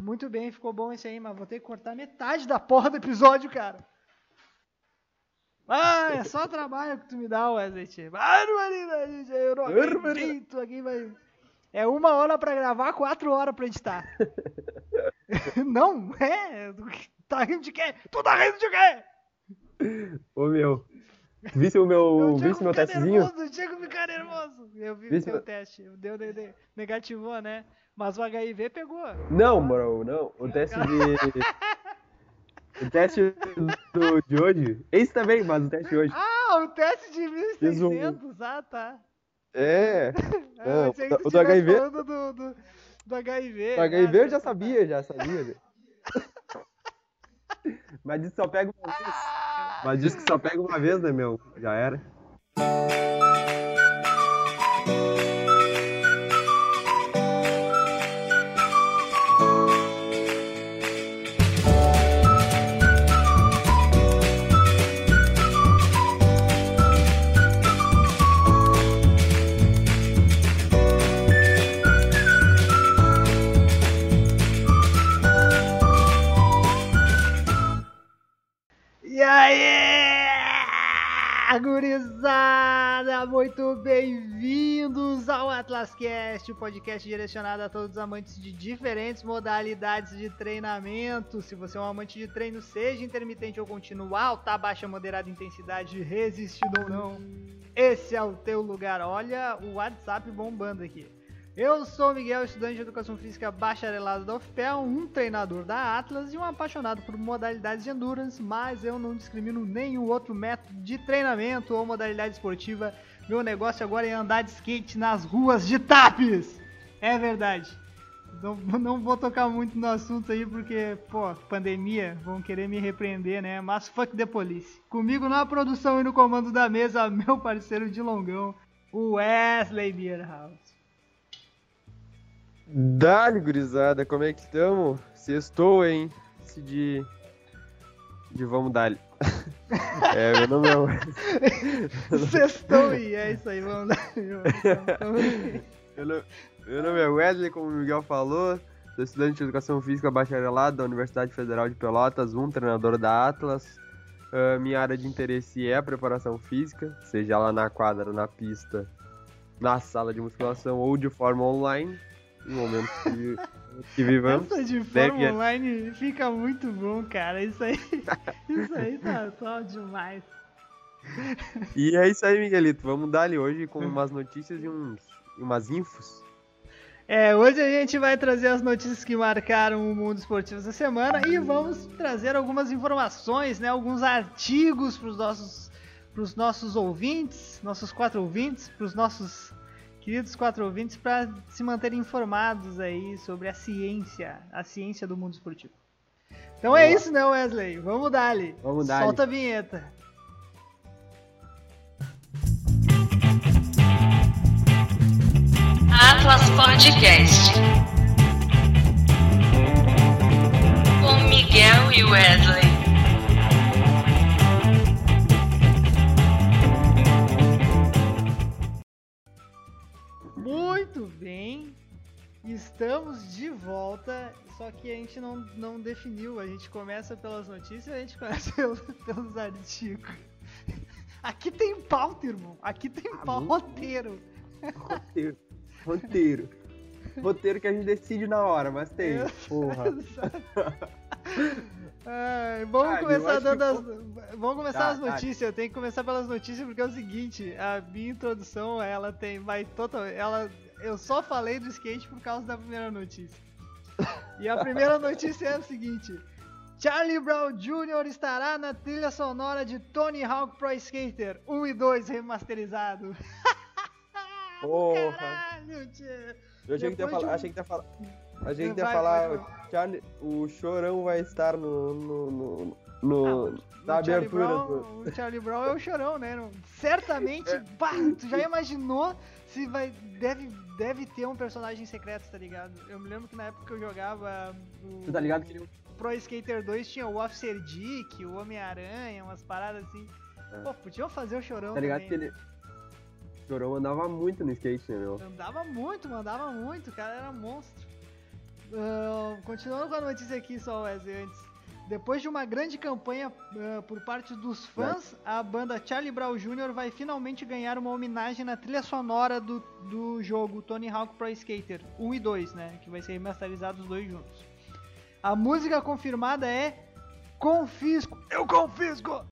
muito bem, ficou bom esse aí, mas vou ter que cortar metade da porra do episódio, cara. Ah, é só trabalho que tu me dá, Wesley. tio. Barbaridade, eu não acredito aqui, vai. É uma hora pra gravar, quatro horas pra editar. não, é. Tá rindo de quê? Tu tá rindo de quê? Ô meu. Visse o meu, visse meu testezinho? nervoso, o Diego fica nervoso. Eu vi o Visse seu meu- teste. Deu, de- de- negativou, né? Mas o HIV pegou. Não, bro, não. O teste de. O teste do, de hoje. Esse também, mas o teste de hoje. Ah, o teste de Fiz um- 1600. Ah, tá. É. Ah, Não, que o do HIV do, do, do HIV. O HIV Ah, eu já sabia, já sabia. né? Mas isso só pega uma vez. Mas diz que só pega uma vez, né, meu? Já era. Gurizada, muito bem-vindos ao AtlasCast, o podcast direcionado a todos os amantes de diferentes modalidades de treinamento. Se você é um amante de treino, seja intermitente ou contínuo, alta, baixa, moderada intensidade, resistido ou não, esse é o teu lugar. Olha o WhatsApp bombando aqui. Eu sou Miguel, estudante de Educação Física bacharelado da UFPEL, um treinador da Atlas e um apaixonado por modalidades de endurance, mas eu não discrimino nenhum outro método de treinamento ou modalidade esportiva. Meu negócio agora é andar de skate nas ruas de Tapes! É verdade. Não, não vou tocar muito no assunto aí porque, pô, pandemia, vão querer me repreender, né? Mas fuck the police. Comigo na produção e no comando da mesa, meu parceiro de longão, o Wesley Bierhaus. Dali, gurizada, como é que estamos? Sextou, hein? Esse de. De vamos dali. é, meu nome é. Sextou e é isso aí, vamos lá. Meu nome- meu nome é Wesley, como o Miguel falou. Sou estudante de Educação Física bacharelado da Universidade Federal de Pelotas, um treinador da Atlas. Ah, minha área de interesse é a preparação física, seja lá na quadra, na pista, na sala de musculação ou de forma online, no momento que, que vivamos. Essa de forma Deve- online fica muito bom, cara. Isso aí, isso aí tá top demais. E é isso aí, Miguelito. Vamos dar ali hoje com umas notícias e uns, umas infos. É, hoje a gente vai trazer as notícias que marcaram o mundo esportivo essa semana e vamos trazer algumas informações, né, alguns artigos para os nossos, pros nossos ouvintes, nossos quatro ouvintes, para os nossos queridos quatro ouvintes, para se manterem informados aí sobre a ciência, a ciência do mundo esportivo. Então é Boa. isso, né, Wesley? Vamos dar-lhe. Vamos dar-lhe. Solta a vinheta. Atlas Podcast. Com Miguel e Wesley. Estamos de volta, só que a gente não, não definiu. A gente começa pelas notícias, a gente começa pelos, pelos artigos. Aqui tem pauta, irmão. Aqui tem Ah, pau, muito roteiro. Roteiro. Roteiro. Roteiro que a gente decide na hora, mas tem. Porra. Ai, vamos Ah, eu começar dando que as. Vamos começar Tá, as tá. notícias. Eu tenho que começar pelas notícias porque é o seguinte, a minha introdução, ela tem. Vai total. Ela. Eu só falei do skate por causa da primeira notícia. E a primeira notícia é o seguinte. Charlie Brown Jr. estará na trilha sonora de Tony Hawk Pro Skater 1 e 2 remasterizado. Porra. Caralho, tio. Eu achei que ia Depois falar. de um- Achei que ia falar. Achei que ia falar. vai, Charlie, o chorão vai estar no. no, no, no- na o Charlie abertura Brown, do. O Charlie Brown é o chorão, né? Certamente, bah, tu já imaginou se vai. Deve, deve ter um personagem secreto, tá ligado? Eu me lembro que na época que eu jogava o Tu tá ligado que ele. Pro Skater 2 tinha o Officer Dick, o Homem-Aranha, umas paradas assim. É. Pô, podiam fazer o chorão Tá ligado também. que ele. O chorão andava muito no skate, né, meu? Andava muito, mandava muito, o cara era monstro. ah, continuando com a notícia aqui, só Wesley, antes. Depois de uma grande campanha ah, por parte dos fãs, a banda Charlie Brown Jr. vai finalmente ganhar uma homenagem na trilha sonora do, do jogo Tony Hawk Pro Skater 1 e 2, né? Que vai ser remasterizado os dois juntos. A música confirmada é Confisco. Eu confisco!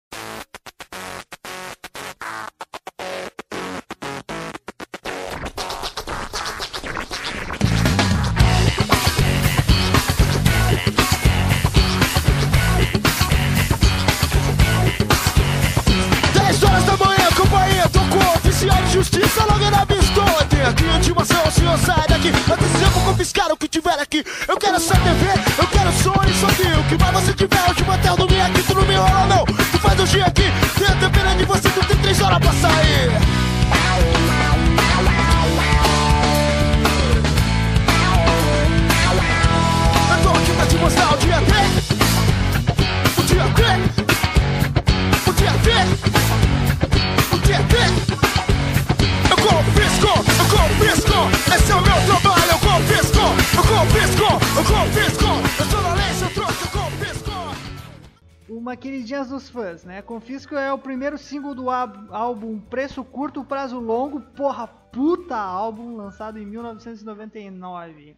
Dos fãs, né? Confisco é o primeiro single do álbum Preço Curto, Prazo Longo, porra, puta álbum, lançado em 1999.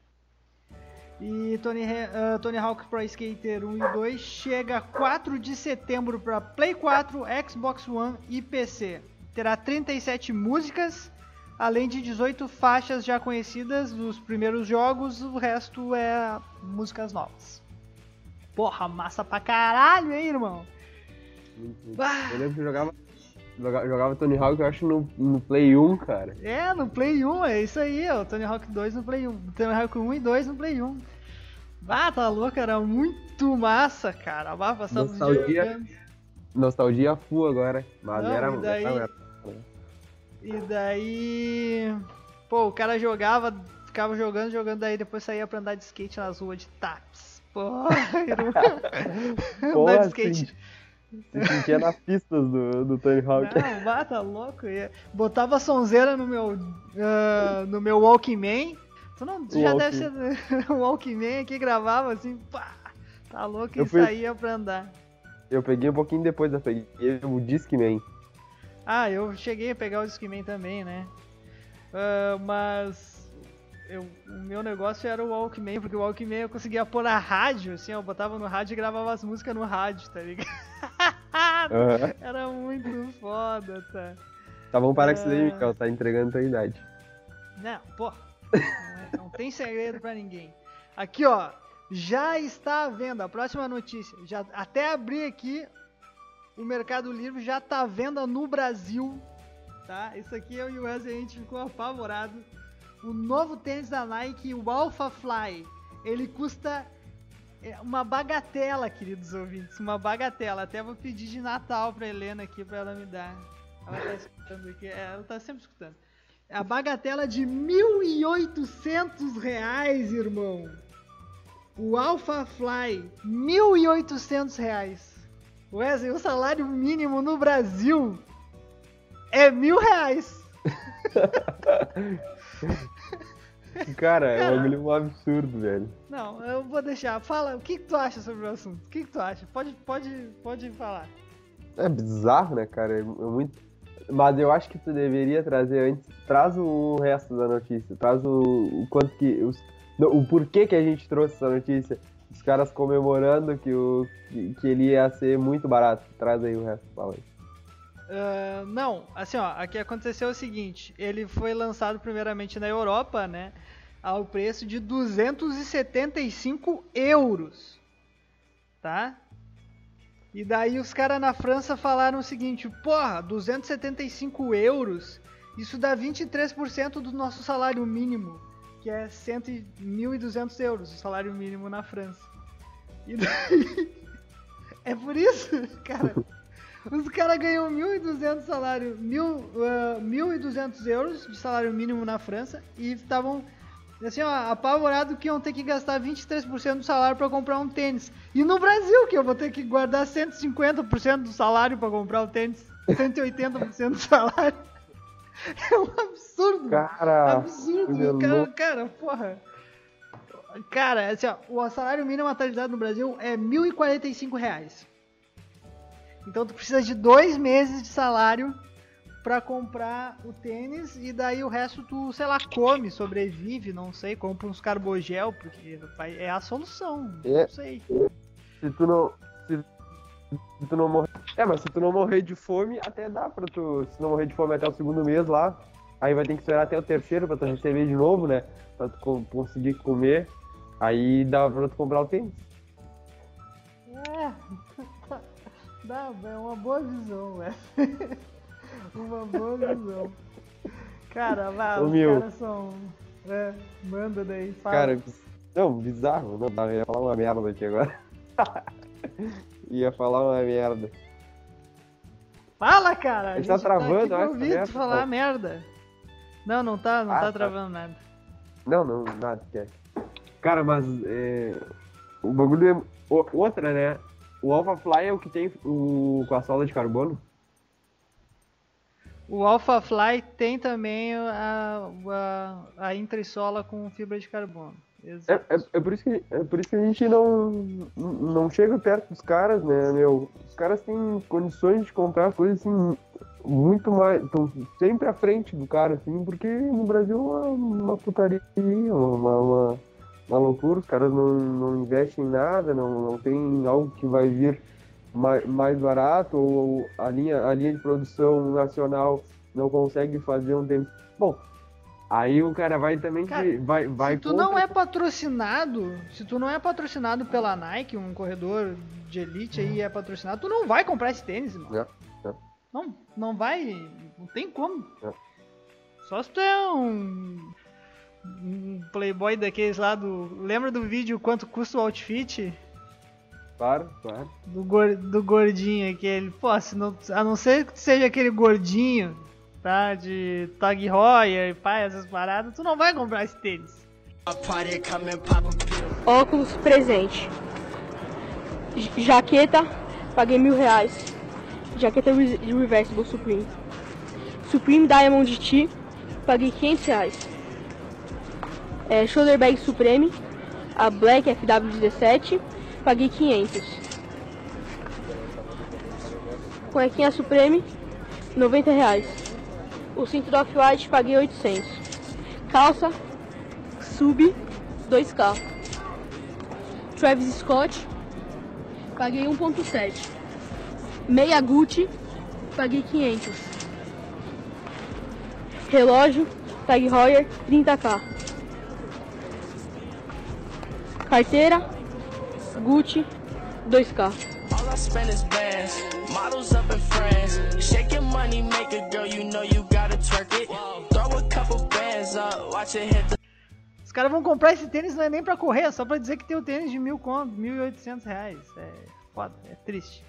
E Tony, ah, Tony Hawk Pro Skater 1 e 2 chega 4 de setembro para Play 4, Xbox One e PC. Terá 37 músicas, além de 18 faixas já conhecidas dos primeiros jogos, o resto é músicas novas. Porra, massa pra caralho, hein, irmão? Ah. Eu lembro que eu jogava, joga- jogava Tony Hawk, eu acho, no, no Play 1, cara. É, no Play 1, é isso aí, ó. Tony Hawk 2 no Play 1. Tony Hawk 1 e 2 no Play 1. Ah, tá louco, era muito massa, cara. Ah, dia Nostalgia. Nostalgia full agora. Mas Não, era. e daí- era- E daí. Pô, o cara jogava, ficava jogando, jogando, daí depois saía pra andar de skate nas ruas de Taps. Porra, irmão. andar Porra, de skate. Se sentia nas pistas do, do Tony Hawk. Não, vá, tá louco. Botava a sonzeira no meu, ah, no meu Walkman. Tu não, tu já deve ser o Walkman que gravava assim, pá, tá louco e Eu fui- saía pra andar. Eu peguei um pouquinho depois, eu peguei o Discman. Ah, eu cheguei a pegar o Discman também, né? Ah, mas eu- o meu negócio era o Walkman, porque o Walkman eu conseguia pôr a rádio, assim, eu botava no rádio e gravava as músicas no rádio, tá ligado? Aham. Era muito foda, tá? Tá bom para com isso Ah. daí, Mikael, tá entregando tua idade. Não, pô. Não, é- não tem segredo pra ninguém. Aqui, ó. Já está à venda. A próxima notícia. Já, até abrir aqui. O Mercado Livre já tá à venda no Brasil. Tá? Isso aqui eu e o Wesley a gente ficou apavorado. O novo tênis da Nike, o Alpha Fly. Ele custa uma bagatela, queridos ouvintes. Uma bagatela. Até vou pedir de Natal pra Helena aqui pra ela me dar. Ela tá escutando aqui. É, ela tá sempre escutando. A bagatela de 1.800 reais, irmão. O Alpha Fly, 1.800 reais. Wesley, o salário mínimo no Brasil é mil reais. Cara, é um bagulho absurdo, velho. Não, eu vou deixar. Fala, o que, que tu acha sobre o assunto? O que, que tu acha? Pode, pode, pode falar. É bizarro, né, cara? É, é muito. Mas eu acho que tu deveria trazer antes. Traz o resto da notícia. Traz o, o quanto que. Os, o porquê que a gente trouxe essa notícia. Os caras comemorando que, o, que, que ele ia ser muito barato. Traz aí o resto, fala aí. Não, assim ó, aqui aconteceu o seguinte, ele foi lançado primeiramente na Europa, né, ao preço de 275 euros, tá? E daí os caras na França falaram o seguinte, porra, 275 euros, isso dá 23% do nosso salário mínimo, que é 100, e- 1.200 euros, o salário mínimo na França. E daí, é por isso, cara, os caras ganham 1.200 salário, mil, ah, 1.200 euros de salário mínimo na França e estavam assim, ó, apavorados que iam ter que gastar 23% do salário para comprar um tênis. E no Brasil que eu vou ter que guardar 150% do salário para comprar o tênis, 180% do salário. É um absurdo. Cara, absurdo, cara, cara, porra. Cara, assim, ó, o salário mínimo atualizado no Brasil é 1.045 reais. Então tu precisa de dois meses de salário pra comprar o tênis e daí o resto tu, sei lá, come, sobrevive, não sei, compra uns carbogel, porque é a solução. É. Não sei. Se tu não. Se, se tu não morrer. É, mas se tu não morrer de fome, até dá pra tu. Se não morrer de fome até o segundo mês lá. Aí vai ter que esperar até o terceiro pra tu receber de novo, né? Pra tu co- conseguir comer. Aí dá pra tu comprar o tênis. É. Dá, é uma boa visão, velho. uma boa visão. Cara, vai, Ô, os meu. caras são. É, manda daí, fala. Cara, não, bizarro. Não, eu ia falar uma merda aqui agora. ia falar uma merda. Fala, cara! Ele tá aqui travando, pra olha essa ouvir tu merda, falar pô. merda. Não, não tá, não Ah, tá tá. travando nada. Não, não, nada, esquece. Cara, mas é, o bagulho é. o- outra, né? O Alpha Fly é o que tem o, com a sola de carbono. O Alpha Fly tem também a, a, a entressola com fibra de carbono. É, é, é por isso que, é por isso que a gente não, não chega perto dos caras, né, meu? Os caras têm condições de comprar coisas assim, muito mais. Estão sempre à frente do cara, assim, porque no Brasil é uma putaria, uma, uma, uma loucura, os caras não, não investem em nada, não, não tem algo que vai vir mais, mais barato, ou a linha, a linha de produção nacional não consegue fazer um tempo. Bom. Aí o cara vai também Cara, que- vai, vai se tu contra não é patrocinado, se tu não é patrocinado pela Nike, um corredor de elite aí é patrocinado, tu não vai comprar esse tênis, mano. Não, não. Não, não vai, não tem como. Não. Só se tu é um, um playboy daqueles lá do, lembra do vídeo quanto custa o outfit Claro, claro. do, gor- do gordinho aquele? Pô, se não, a não ser que tu seja aquele gordinho, tá, de Tag Heuer, pai, essas paradas, tu não vai comprar esse tênis. Óculos presente. Jaqueta, paguei mil reais. Jaqueta re- reversible Supreme. Supreme Diamond T, paguei 500 reais. É, shoulder bag Supreme, a Black FW17, paguei 500. Cuequinha Supreme, 90 reais. O cinto do Off-White, paguei 800. Calça, Sub, 2K. Travis Scott, paguei 1.7. Meia Gucci, paguei 500. Relógio, Tag Heuer, 30k. Carteira, Gucci, 2k. All I spend is bands, models up in France. Shaking money, make a girl, you know you gotta twerk it. Throw a couple bands up, watch it hit the Os caras vão comprar esse tênis não é nem pra correr, é só pra dizer que tem o tênis de mil conto, mil e oitocentos reais. É foda, é triste.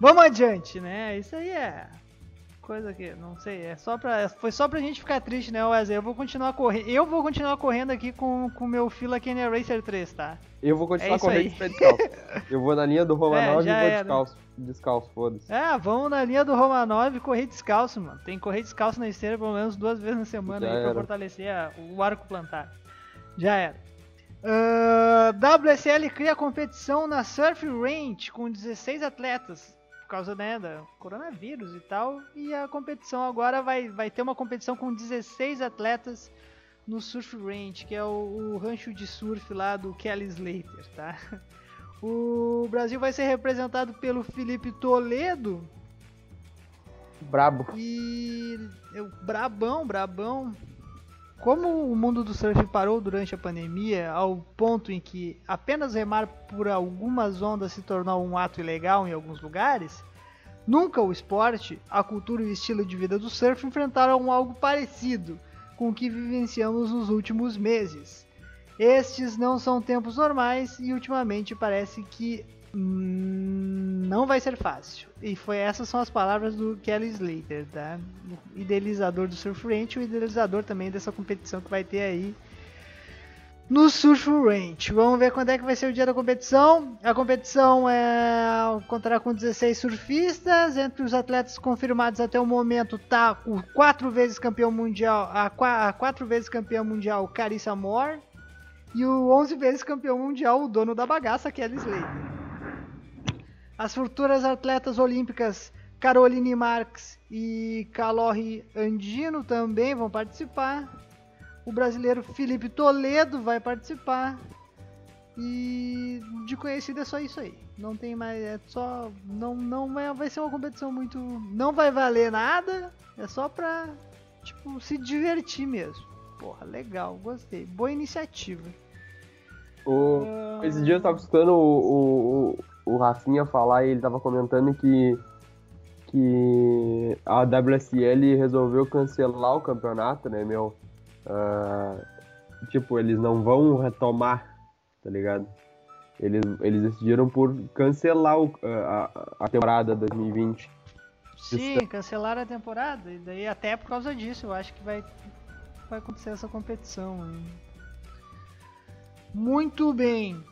Vamos adiante, né? Isso aí é coisa que, não sei, é só pra, foi só pra gente ficar triste, né, Wesley? Eu vou continuar correndo, eu vou continuar correndo aqui com o meu Fila Kenny Racer 3, tá? Eu vou continuar É correndo de pé descalço. Eu vou na linha do Romanov É, e vou era. descalço. Descalço, foda-se. É, vamos na linha do Romanov e correr descalço, mano. Tem que correr descalço na esteira pelo menos duas vezes na semana Já aí pra era. fortalecer a- o arco plantar. Já era. Ah, WSL cria competição na Surf Range com 16 atletas por causa né, da coronavírus e tal. E a competição agora vai, vai ter uma competição com 16 atletas no Surf Range, que é o, o rancho de surf lá do Kelly Slater, tá? O Brasil vai ser representado pelo Felipe Toledo Brabo. e eu, brabão, brabão. Como o mundo do surf parou durante a pandemia, ao ponto em que apenas remar por algumas ondas se tornou um ato ilegal em alguns lugares, nunca o esporte, a cultura e o estilo de vida do surf enfrentaram algo parecido com o que vivenciamos nos últimos meses. Estes não são tempos normais e ultimamente parece que hum, não vai ser fácil. E foi essas são as palavras do Kelly Slater, tá? O idealizador do Surf Ranch, o idealizador também dessa competição que vai ter aí no Surf Ranch. Vamos ver quando é que vai ser o dia da competição. A competição é contará com 16 surfistas. Entre os atletas confirmados até o momento tá o quatro vezes campeão mundial, a, a quatro vezes campeão mundial Carissa Moore E o 11 vezes campeão mundial, o dono da bagaça, Kelly Slater. As futuras atletas olímpicas Caroline Marx e Calorri Andino também vão participar. O brasileiro Felipe Toledo vai participar. E de conhecido é só isso aí. Não tem mais. É só. Não, não vai, vai ser uma competição muito. Não vai valer nada. É só pra. Tipo, se divertir mesmo. Porra, legal, gostei. Boa iniciativa. O, esse dia eu tava escutando o, o, o, o Rafinha falar e ele tava comentando que, que a WSL resolveu cancelar o campeonato, né, meu? Ah, tipo, eles não vão retomar, tá ligado? Eles, eles decidiram por cancelar o- a, a- temporada 2020. Sim, cancelaram a temporada. E daí até por causa disso eu acho que vai, vai acontecer essa competição. Muito bem.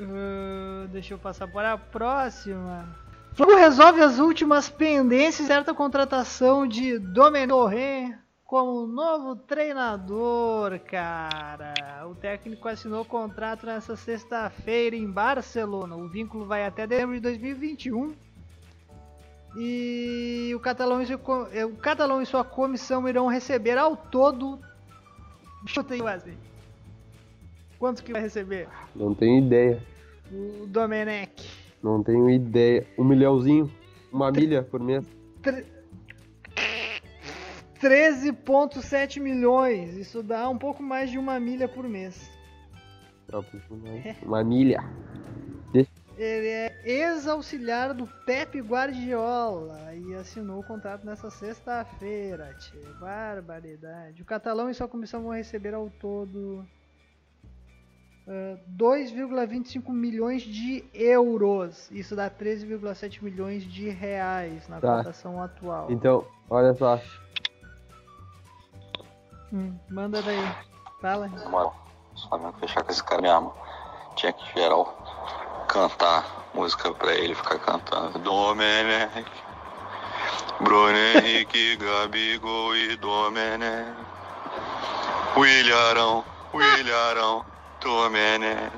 Ah, deixa eu passar para a próxima. Flamengo resolve as últimas pendências certa contratação de Domenico Torre como novo treinador, cara. O técnico assinou contrato nessa sexta-feira em Barcelona. O vínculo vai até dezembro de 2021. E o Catalão, e eh, o Catalão e sua comissão irão receber ao todo. Chuta aí, Wesley. Quanto que vai receber? Não tenho ideia. O Domenech. Não tenho ideia. Um milhãozinho, uma milha por mês. Tre- 13,7 milhões. Isso dá um pouco mais de uma milha por mês. Uma milha. Ele é ex-auxiliar do Pepe Guardiola e assinou o contrato nessa sexta-feira. Barbaridade. O Catalão e sua comissão vão receber ao todo ah, 2,25 milhões de euros. Isso dá 13,7 milhões de reais na Tá. cotação atual. Então, olha só. Hum, manda daí. Fala. Na moral, se o Flamengo fechar com esse cara mesmo, tinha que geral cantar música pra ele ficar cantando. Domenech, Bruno Henrique, Gabigol e Domenech. Williarão, Williarão, Domenech.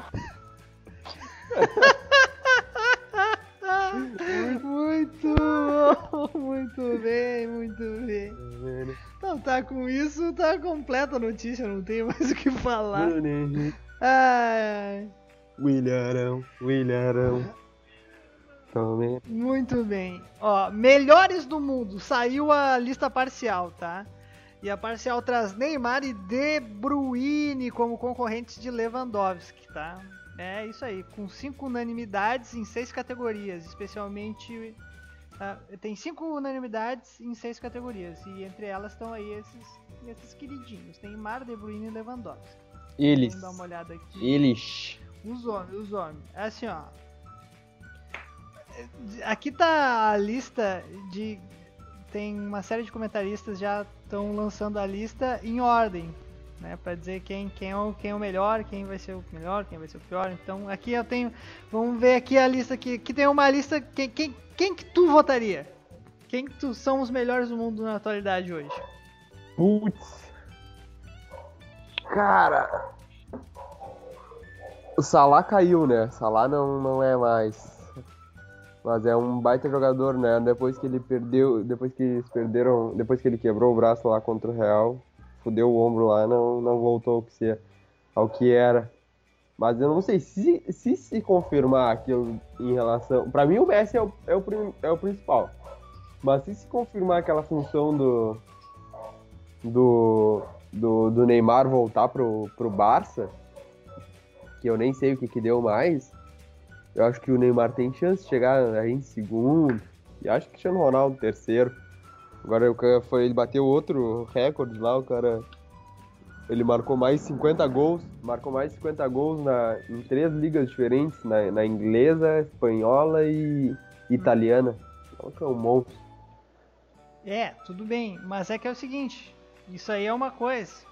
Muito bom, muito bem, muito bem. Então tá, com isso tá completa a notícia, não tenho mais o que falar. Ai, Williarão, Williarão. Tome. muito bem. Ó, melhores do mundo, saiu a lista parcial, tá? E a parcial traz Neymar e De Bruyne como concorrentes de Lewandowski, tá? É isso aí, com cinco unanimidades em seis categorias, especialmente ah, tem cinco unanimidades em seis categorias e entre elas estão aí esses, esses queridinhos, Neymar, De Bruyne e Lewandowski. Eles. Vamos dar uma olhada aqui. Eles. Os homens, os homens. É assim, ó. Aqui tá a lista de. Tem uma série de comentaristas já estão lançando a lista em ordem, né? Pra dizer quem, quem, é o, quem é o melhor, quem vai ser o melhor, quem vai ser o pior. Então aqui eu tenho. Vamos ver aqui a lista aqui. Aqui tem uma lista. Quem, quem, quem que tu votaria? Quem que tu são os melhores do mundo na atualidade hoje? Putz. Cara. O Salah caiu, né? Salah não, não é mais. Mas é um baita jogador, né? Depois que ele perdeu. Depois que eles perderam. Depois que ele quebrou o braço lá contra o Real. Fudeu o ombro lá, não, não voltou ao que, se, ao que era. Mas eu não sei se se, se confirmar aquilo em relação. Pra mim o Messi é o, é o, é o principal. Mas se se confirmar aquela função do. Do. Do, do Neymar voltar pro, pro Barça, que eu nem sei o que, que deu mais, eu acho que o Neymar tem chance de chegar em segundo. E acho que Cristiano Ronaldo terceiro. Agora o cara foi, ele bateu outro recorde lá, o cara. Ele marcou mais 50 gols, marcou mais 50 gols na, em três ligas diferentes, na, na inglesa, espanhola e italiana. Então é um monstro. É, tudo bem, mas é que é o seguinte, isso aí é uma coisa.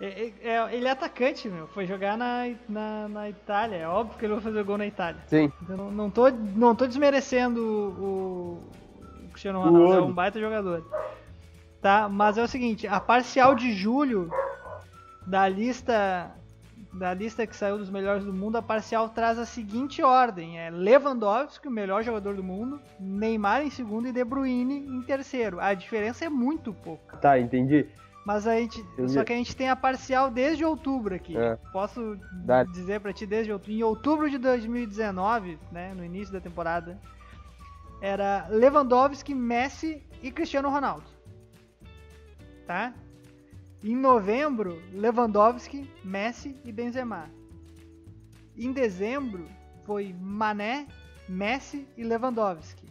É- é- é- ele é atacante, meu, foi jogar na, na, na Itália, é óbvio que ele vai fazer gol na Itália. Sim. Então, não, não, tô, não tô desmerecendo o, o Cristiano Ronaldo, é olho. um baita jogador. Tá, mas é o seguinte, a parcial de julho da lista da lista que saiu dos melhores do mundo, a parcial traz a seguinte ordem: é Lewandowski, o melhor jogador do mundo, Neymar em segundo e De Bruyne em terceiro. A diferença é muito pouca. Tá, entendi. Mas a gente, Entendi. só que a gente tem a parcial desde outubro aqui. É. Posso Dá. dizer pra ti desde outubro. Em outubro de 2019, né, no início da temporada, era Lewandowski, Messi e Cristiano Ronaldo. Tá? Em novembro, Lewandowski, Messi e Benzema. Em dezembro, foi Mané, Messi e Lewandowski.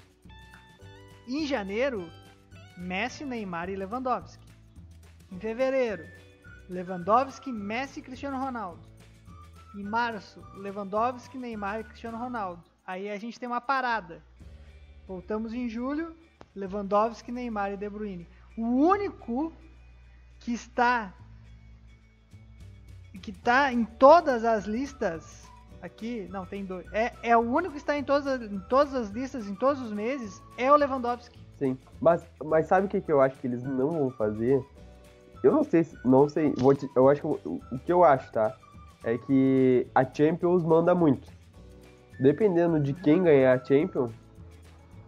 Em janeiro, Messi, Neymar e Lewandowski. Em fevereiro, Lewandowski, Messi e Cristiano Ronaldo. Em março, Lewandowski, Neymar e Cristiano Ronaldo. Aí a gente tem uma parada. Voltamos em julho, Lewandowski, Neymar e De Bruyne. O único que está que está em todas as listas aqui, não tem dois. É, é o único que está em todas, as- em todas as listas, em todos os meses, é o Lewandowski. Sim. Mas, mas sabe o que, que eu acho que eles não vão fazer? Eu não sei, se- não sei. Te- eu acho que o que eu acho, tá? É que a Champions manda muito. Dependendo de quem ganhar a Champions,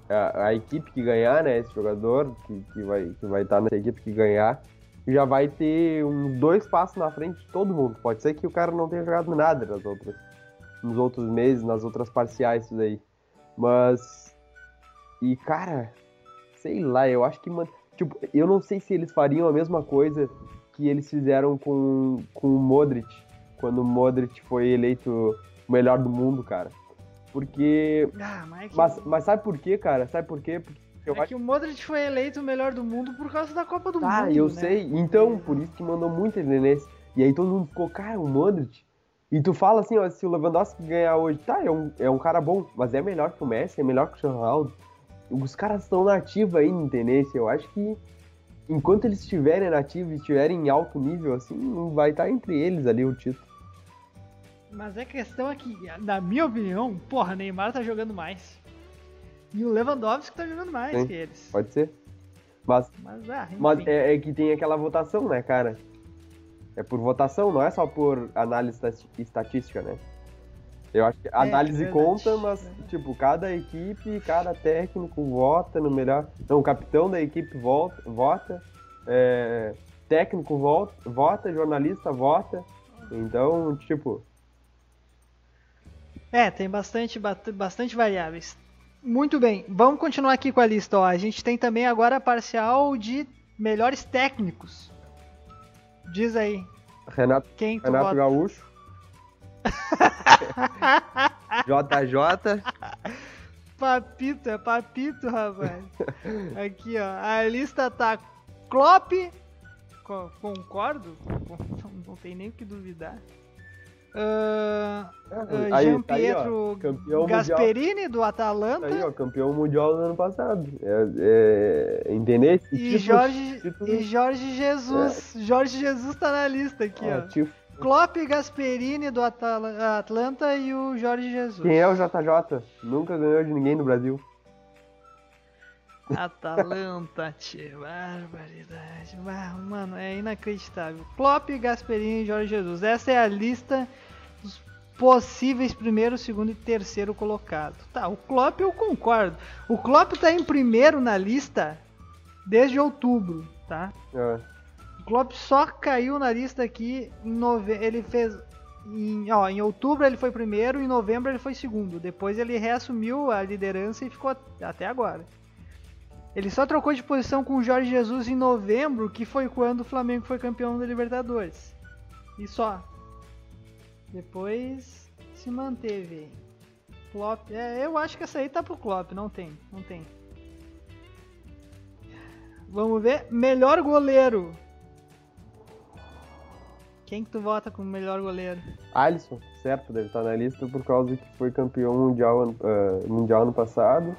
a, a equipe que ganhar, né? Esse jogador que, que vai que vai estar nessa equipe que ganhar, já vai ter uns dois passos na frente de todo mundo. Pode ser que o cara não tenha jogado nada nas outras, nos outros meses, nas outras parciais, isso daí. Mas. E, cara, sei lá, eu acho que. man- Tipo, eu não sei se eles fariam a mesma coisa que eles fizeram com, com o Modric, quando o Modric foi eleito o melhor do mundo, cara. Porque. Ah, mas é que, Mas, mas sabe por quê, cara? Sabe por quê? Porque eu é que o Modric foi eleito o melhor do mundo por causa da Copa do Tá, Mundo. eu né? sei. Então, por isso que mandou muito ele nesse. E aí todo mundo ficou, cara, o Modric. E tu fala assim, ó, se o Lewandowski ganhar hoje, tá, é um, é um cara bom, mas é melhor que o Messi, é melhor que o Ronaldo. Os caras estão na ativa ainda, entendeu? Eu acho que enquanto eles estiverem na ativa e estiverem em alto nível, assim, não vai estar entre eles ali o título. Mas a questão é que, na minha opinião, porra, Neymar tá jogando mais. E o Lewandowski tá jogando mais Sim. que eles. Pode ser. Mas, Mas, ah, mas é, é que tem aquela votação, né, cara? É por votação, não é só por análise estatística, né? Eu acho que a É, análise verdade, conta, mas, verdade. tipo, cada equipe, cada técnico vota no melhor. Não, o capitão da equipe volta, vota, é, técnico volta, vota, jornalista vota. Então, tipo, É, tem bastante, bastante variáveis. Muito bem, vamos continuar aqui com a lista. Ó. A gente tem também agora a parcial de melhores técnicos. Diz aí, Renato, Renato? Gaúcho. JJ. Papito, é papito, rapaz. Aqui, ó. A lista tá Klopp. co- Concordo? Não, tem nem o que duvidar. Ah, ah, Aí, tá aí, ó, Jean-Pietro campeão mundial. Gasperini, do Tá Atalanta. Aí, ó, campeão mundial do ano passado. É, é, entendeu? E Títulos- Jorge, títulos- e Jorge Jesus. Jorge Jesus tá na lista aqui, É, ó. tipo, Klopp, Gasperini do Atala- Atlanta e o Jorge Jesus. quem é o JJ? Nunca ganhou de ninguém no Brasil. Atalanta, tchê, barbaridade. Mano, é inacreditável. Klopp, Gasperini e Jorge Jesus. Essa é a lista dos possíveis primeiro, segundo e terceiro colocado. Tá, o Klopp eu concordo. O Klopp tá em primeiro na lista desde outubro, tá? É. Klopp só caiu na lista aqui em novembro. Ele fez. Em, ó, em outubro ele foi primeiro, em novembro ele foi segundo. Depois ele reassumiu a liderança e ficou at- até agora. Ele só trocou de posição com o Jorge Jesus em novembro, que foi quando o Flamengo foi campeão da Libertadores. E só. Depois se manteve. Klopp, é, eu acho que essa aí tá pro Klopp, não tem, não tem. Vamos ver, melhor goleiro. Quem que tu vota como melhor goleiro? Alisson, certo, deve estar na lista por causa que foi campeão mundial, ah, mundial ano passado.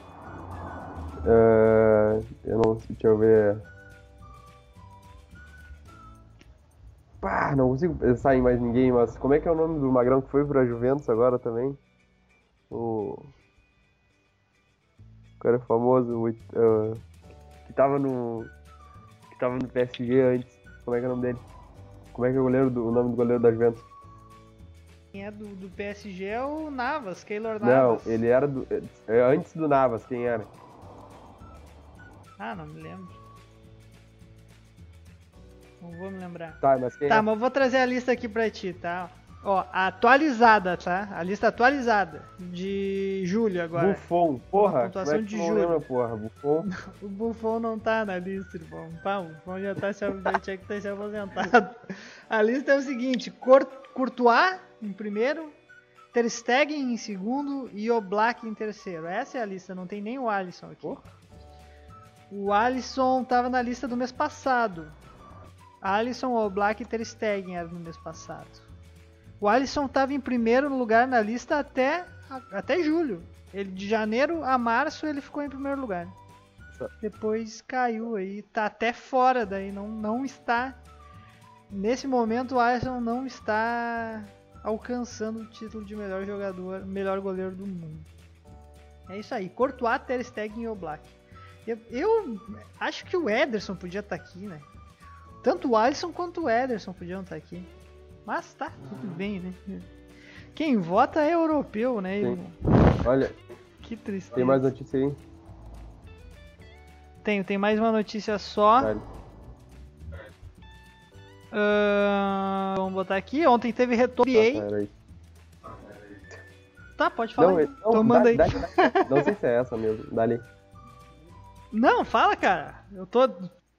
Ah, eu não deixa eu ver. Pá, não consigo pensar em mais ninguém, mas como é que é o nome do Magrão que foi pra Juventus agora também? O. O cara famoso, ah, que tava no. que tava no PSG antes. Como é que é o nome dele? Como é que é o, goleiro do, o nome do goleiro da Juventus? Quem é do, do PSG é o Navas, Keylor Não, Navas. ele era do. é, antes do Navas, quem era? Ah, não me lembro. Não vou me lembrar. Tá, mas quem Tá, é? mas eu vou trazer a lista aqui pra ti, tá? Ó, a atualizada, tá? A lista atualizada de julho agora. Buffon, porra. pontuação Como é de não julho. lembra, porra? Buffon. O Buffon não tá na lista, irmão. Pá, o Buffon já, tá se, já tinha que ter se aposentado. A lista é o seguinte: Courtois em primeiro, Ter Stegen em segundo e Oblak em terceiro. Essa é a lista, não tem nem o Alisson aqui. O Alisson tava na lista do mês passado. Alisson, Oblak e Ter Stegen era no mês passado. O Alisson tava em primeiro lugar na lista até, até julho. Ele, de janeiro a março ele ficou em primeiro lugar. Depois caiu aí, tá até fora daí, não, não está. Nesse momento o Alisson não está alcançando o título de melhor jogador, melhor goleiro do mundo. É isso aí, Courtois, Ter Stegen e Oblak. Eu, eu acho que o Ederson podia estar aqui, né? Tanto o Alisson quanto o Ederson podiam estar aqui. Mas tá, tudo bem, né? Quem vota é europeu, né? Sim. Olha, Que tristeza. tem mais notícia aí? Tenho, tem mais uma notícia só. Vale. Ahn, vamos botar aqui. Ontem teve retorno Tá, aí. Tá, pode falar. Não, então. não, manda dá- aí. dá- dá- não sei se é essa mesmo. Dali. Não, fala, cara. Eu tô.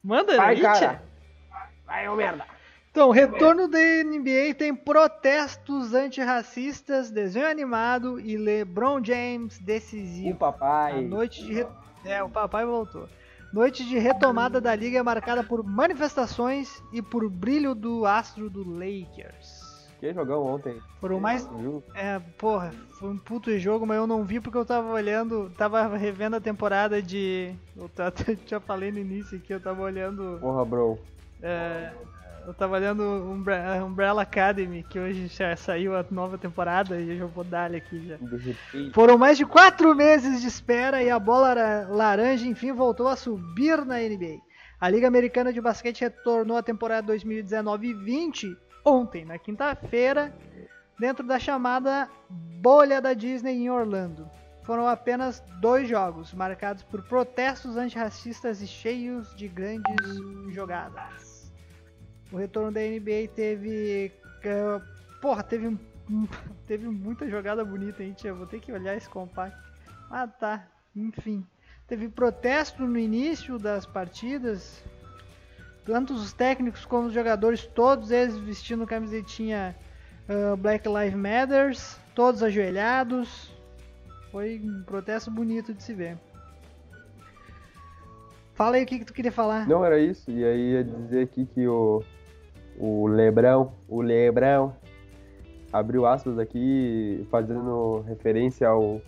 Manda Vai, aí, cara. Vai, ô merda. Então, retorno da NBA tem protestos antirracistas, desenho animado e LeBron James O decisivo. A papai. noite de. re- É, o papai voltou. Noite de retomada da liga é marcada por manifestações e por brilho do astro do Lakers. Que jogão ontem. Foram mais. É, porra, foi um puto jogo, mas eu não vi porque eu tava olhando, tava revendo a temporada de. Eu já falei no início aqui, eu tava olhando. Porra, bro. é, eu tava olhando Umbre- Umbrella Academy, que hoje já saiu a nova temporada e eu já vou dar aqui já. Foram mais de quatro meses de espera e a bola ra- laranja enfim voltou a subir na NBA. A Liga Americana de Basquete retornou à temporada 2019-20 ontem, na quinta-feira, dentro da chamada bolha da Disney em Orlando. Foram apenas dois jogos, marcados por protestos antirracistas e cheios de grandes jogadas. O retorno da NBA teve. eh, Porra, teve Teve muita jogada bonita, hein, tia? Vou ter que olhar esse compacto. Ah, tá. Enfim. Teve protesto no início das partidas. Tanto os técnicos como os jogadores, todos eles vestindo camisetinha ah, Black Lives Matters, todos ajoelhados. Foi um protesto bonito de se ver. Fala aí o que, que tu queria falar. Não era isso. E aí ia dizer aqui que o. O Lebrão. O Lebrão. Abriu aspas aqui fazendo referência ao.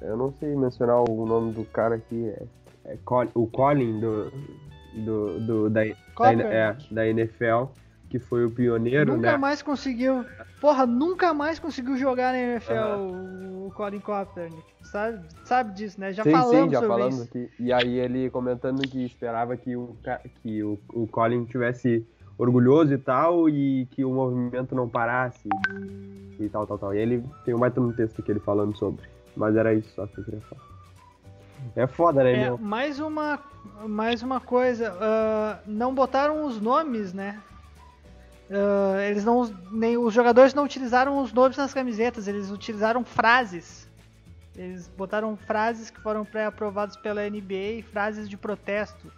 Eu não sei mencionar o nome do cara aqui. É, é Col- o Colin do. Do, do, da, da, é, da NFL, que foi o pioneiro, Nunca né? mais conseguiu. Porra, nunca mais conseguiu jogar na NFL Aham. o Colin Kaepernick. Sabe, sabe disso, né? Já sim, falamos sim, já sobre falamos isso. aqui. E aí ele comentando que esperava que o, que o, o Colin tivesse orgulhoso e tal, e que o movimento não parasse e tal, tal, tal. E ele tem um baita no texto que ele falando sobre. Mas era isso só que eu queria falar. É foda, né, É, meu? mais uma, mais uma coisa, ah, não botaram os nomes, né? Ah, eles não, nem os jogadores não utilizaram os nomes nas camisetas, eles utilizaram frases. Eles botaram frases que foram pré-aprovadas pela NBA, frases de protesto.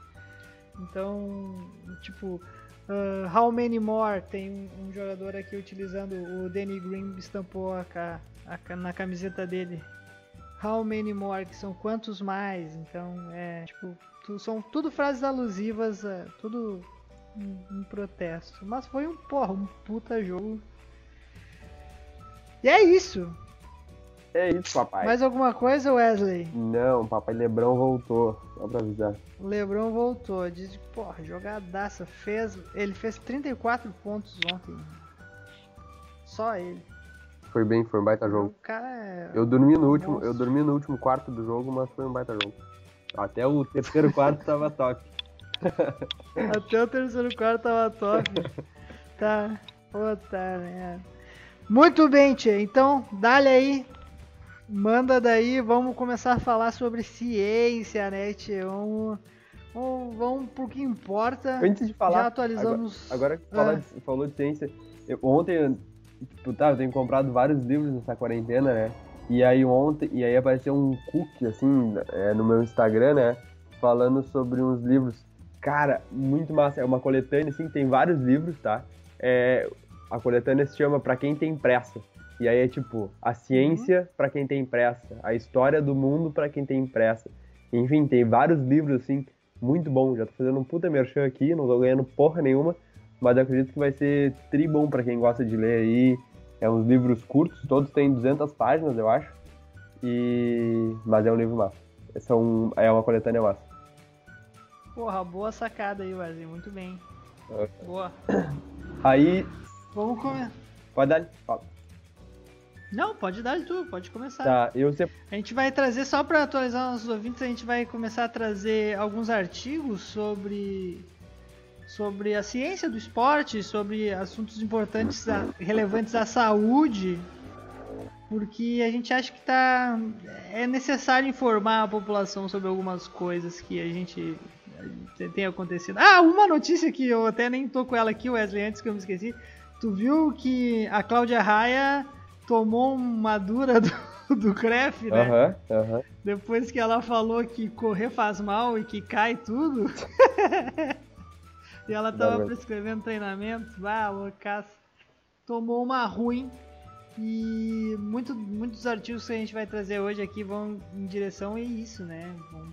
Então, tipo, ah, How many more? Tem um, um jogador aqui utilizando o Danny Green estampou a, a na camiseta dele. How many more? Que são quantos mais? Então, é, tipo, tu- são tudo frases alusivas, é, tudo em, em protesto. Mas foi um, porra, um puta jogo. E é isso. É isso, papai. Mais alguma coisa, Wesley? Não, papai Lebrão voltou. Só pra avisar. O Lebron voltou, diz porra, jogadaça. Fez, ele fez 34 pontos ontem. Só ele. Foi bem, foi um baita O jogo. cara é. Eu dormi no último, eu Nossa. dormi no último quarto do jogo, mas foi um baita jogo. Até o terceiro quarto tava top. Até o terceiro quarto tava top. Puta, puta merda. Muito bem, Tchê. Então, dá-lhe aí. Manda daí, vamos começar a falar sobre ciência, né, Tchê? Vamos, vamos, vamos pro que importa. Antes de falar. Já atualizamos. Agora, agora que fala Ah. falou de ciência, eu- ontem, tipo, tá, eu tenho comprado vários livros nessa quarentena, né? E aí ontem, e aí apareceu um cookie, assim, é, no meu Instagram, né? Falando sobre uns livros. Cara, muito massa. É uma coletânea, assim, tem vários livros, tá? É, a coletânea se chama Pra Quem Tem Pressa. E aí é tipo, a ciência pra quem tem pressa, a história do mundo pra quem tem pressa. Enfim, tem vários livros, assim, muito bom. Já tô fazendo um puta merchan aqui, não tô ganhando porra nenhuma, mas eu acredito que vai ser tri bom pra quem gosta de ler aí. É uns livros curtos, todos têm 200 páginas, eu acho. E... Mas é um livro massa. São... É uma coletânea massa. Porra, boa sacada aí, Wesley. Muito bem. É. Boa. Aí, Vamos começar. pode dar, fala. Não, pode dar tu, pode começar. Tá, eu sempre... A gente vai trazer, só para atualizar nossos ouvintes, a gente vai começar a trazer alguns artigos sobre sobre a ciência do esporte, sobre assuntos importantes, relevantes à saúde, porque a gente acha que tá é necessário informar a população sobre algumas coisas que a gente tem- tem acontecido. Ah, uma notícia que eu até nem tô com ela aqui, Wesley, antes que eu me esqueci. Tu viu que a Cláudia Raia tomou uma dura do, do CREF, né? Aham, aham. Depois que ela falou que correr faz mal e que cai tudo. e ela tava prescrevendo treinamento. Ah, loucaça. Tomou uma ruim. E muito, muitos artigos que a gente vai trazer hoje aqui vão em direção a isso, né? Vão,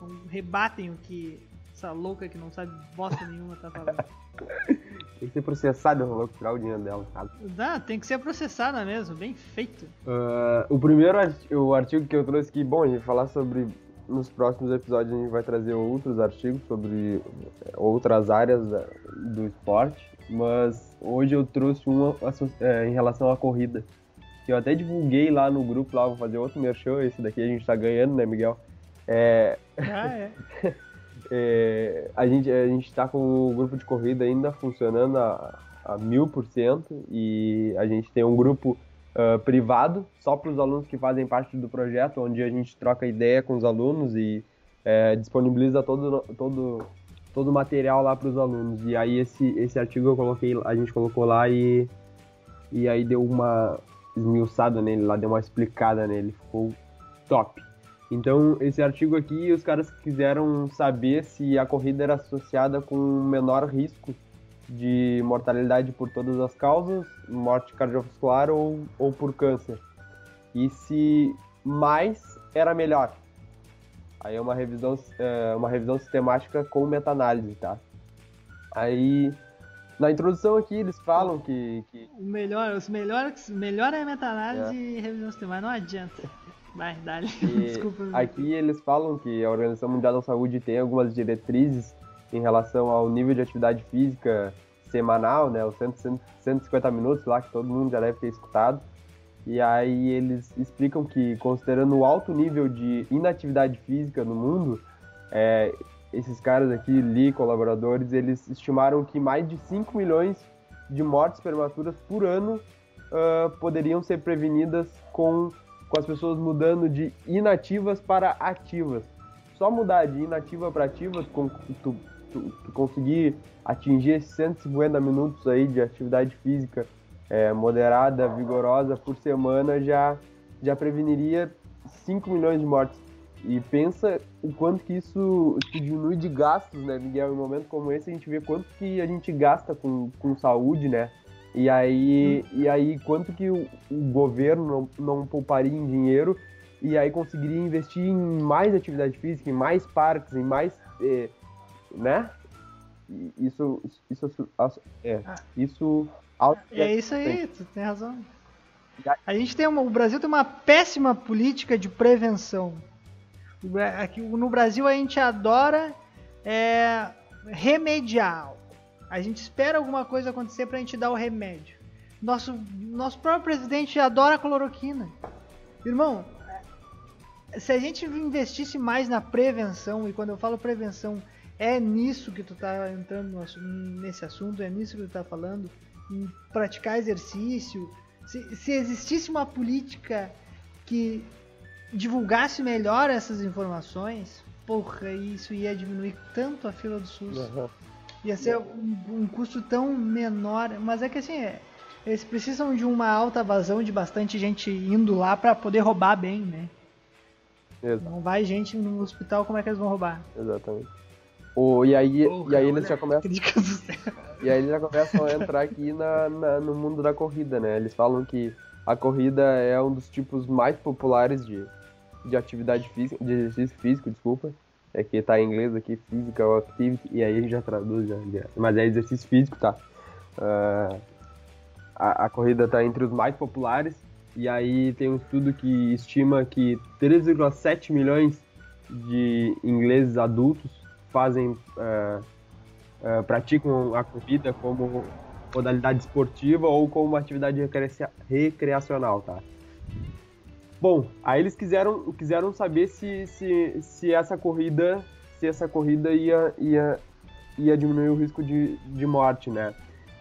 vão- rebatem o que essa louca que não sabe bosta nenhuma tá falando. Tem que ser processado, eu vou tirar o dinheiro dela, sabe? Dá, tem que ser processada mesmo, bem feito. Ah, o primeiro o artigo que eu trouxe aqui, bom, a gente vai falar sobre. Nos próximos episódios a gente vai trazer outros artigos sobre eh, outras áreas da- do esporte, mas hoje eu trouxe um eh, em relação à corrida. Que eu até divulguei lá no grupo, lá, vou fazer outro merchan, esse daqui a gente tá ganhando, né, Miguel? É, Ah, é. é, a gente a gente está com o grupo de corrida ainda funcionando a, mil por cento e a gente tem um grupo ah, privado só para os alunos que fazem parte do projeto, onde a gente troca ideia com os alunos e é, disponibiliza todo todo todo o material lá para os alunos. E aí esse esse artigo eu coloquei, a gente colocou lá e e aí deu uma esmiuçada nele, lá deu uma explicada nele, ficou top. Então, esse artigo aqui, os caras quiseram saber se a corrida era associada com menor risco de mortalidade por todas as causas, morte cardiovascular ou, ou por câncer. E se mais era melhor. Aí é uma revisão, é, uma revisão sistemática com meta-análise, tá? Aí, na introdução aqui, eles falam que, que O melhor, os melhores, melhor é meta-análise e revisão sistemática, não adianta. Vai, E Desculpa. aqui eles falam que a Organização Mundial da Saúde tem algumas diretrizes em relação ao nível de atividade física semanal, né, os 100, 100, 150 minutos lá que todo mundo já deve ter escutado. E aí eles explicam que considerando o alto nível de inatividade física no mundo, é, esses caras aqui, Lee, colaboradores, eles estimaram que mais de 5 milhões de mortes prematuras por ano ah, poderiam ser prevenidas com com as pessoas mudando de inativas para ativas. Só mudar de inativa para ativa, tu, tu, tu- tu conseguir atingir esses 150 minutos aí de atividade física é, moderada, vigorosa por semana, já, já preveniria 5 milhões de mortes. E pensa o quanto que isso diminui de gastos, né, Miguel? Em um momento como esse, a gente vê quanto que a gente gasta com, com saúde, né? E aí, e aí quanto que o, o governo não, não pouparia em dinheiro e aí conseguiria investir em mais atividade física, em mais parques, em mais, eh, né? Isso, isso, é, isso É isso aí, tu tem razão. A gente tem uma, o Brasil tem uma péssima política de prevenção. Aqui no Brasil a gente adora é, remediar. A gente espera alguma coisa acontecer pra gente dar o remédio. Nosso, nosso próprio presidente adora cloroquina. Irmão, se a gente investisse mais na prevenção, e quando eu falo prevenção, é nisso que tu tá entrando no nesse assunto, é nisso que tu tá falando, em praticar exercício, se, se existisse uma política que divulgasse melhor essas informações, porra, isso ia diminuir tanto a fila do SUS. Aham. Ia ser um, um custo tão menor. Mas é que assim, é, eles precisam de uma alta vazão de bastante gente indo lá pra poder roubar bem, né? Exato. Não vai gente no hospital, como é que eles vão roubar? Exatamente. O, e aí, Porra, e aí eles olha já começam. E aí eles já começam a entrar aqui na, na- no mundo da corrida, né? Eles falam que a corrida é um dos tipos mais populares de, de atividade física, de exercício físico, desculpa. É que tá em inglês aqui, physical activity, e aí a gente já traduz já, direto. mas é exercício físico, tá? Ah, a, a corrida tá entre os mais populares, e aí tem um estudo que estima que 3,7 milhões de ingleses adultos fazem ah, ah, praticam a corrida como modalidade esportiva ou como uma atividade recreacional, tá? Bom, aí eles quiseram, quiseram saber se, se, se essa corrida se essa corrida ia, ia, ia diminuir o risco de, de morte, né?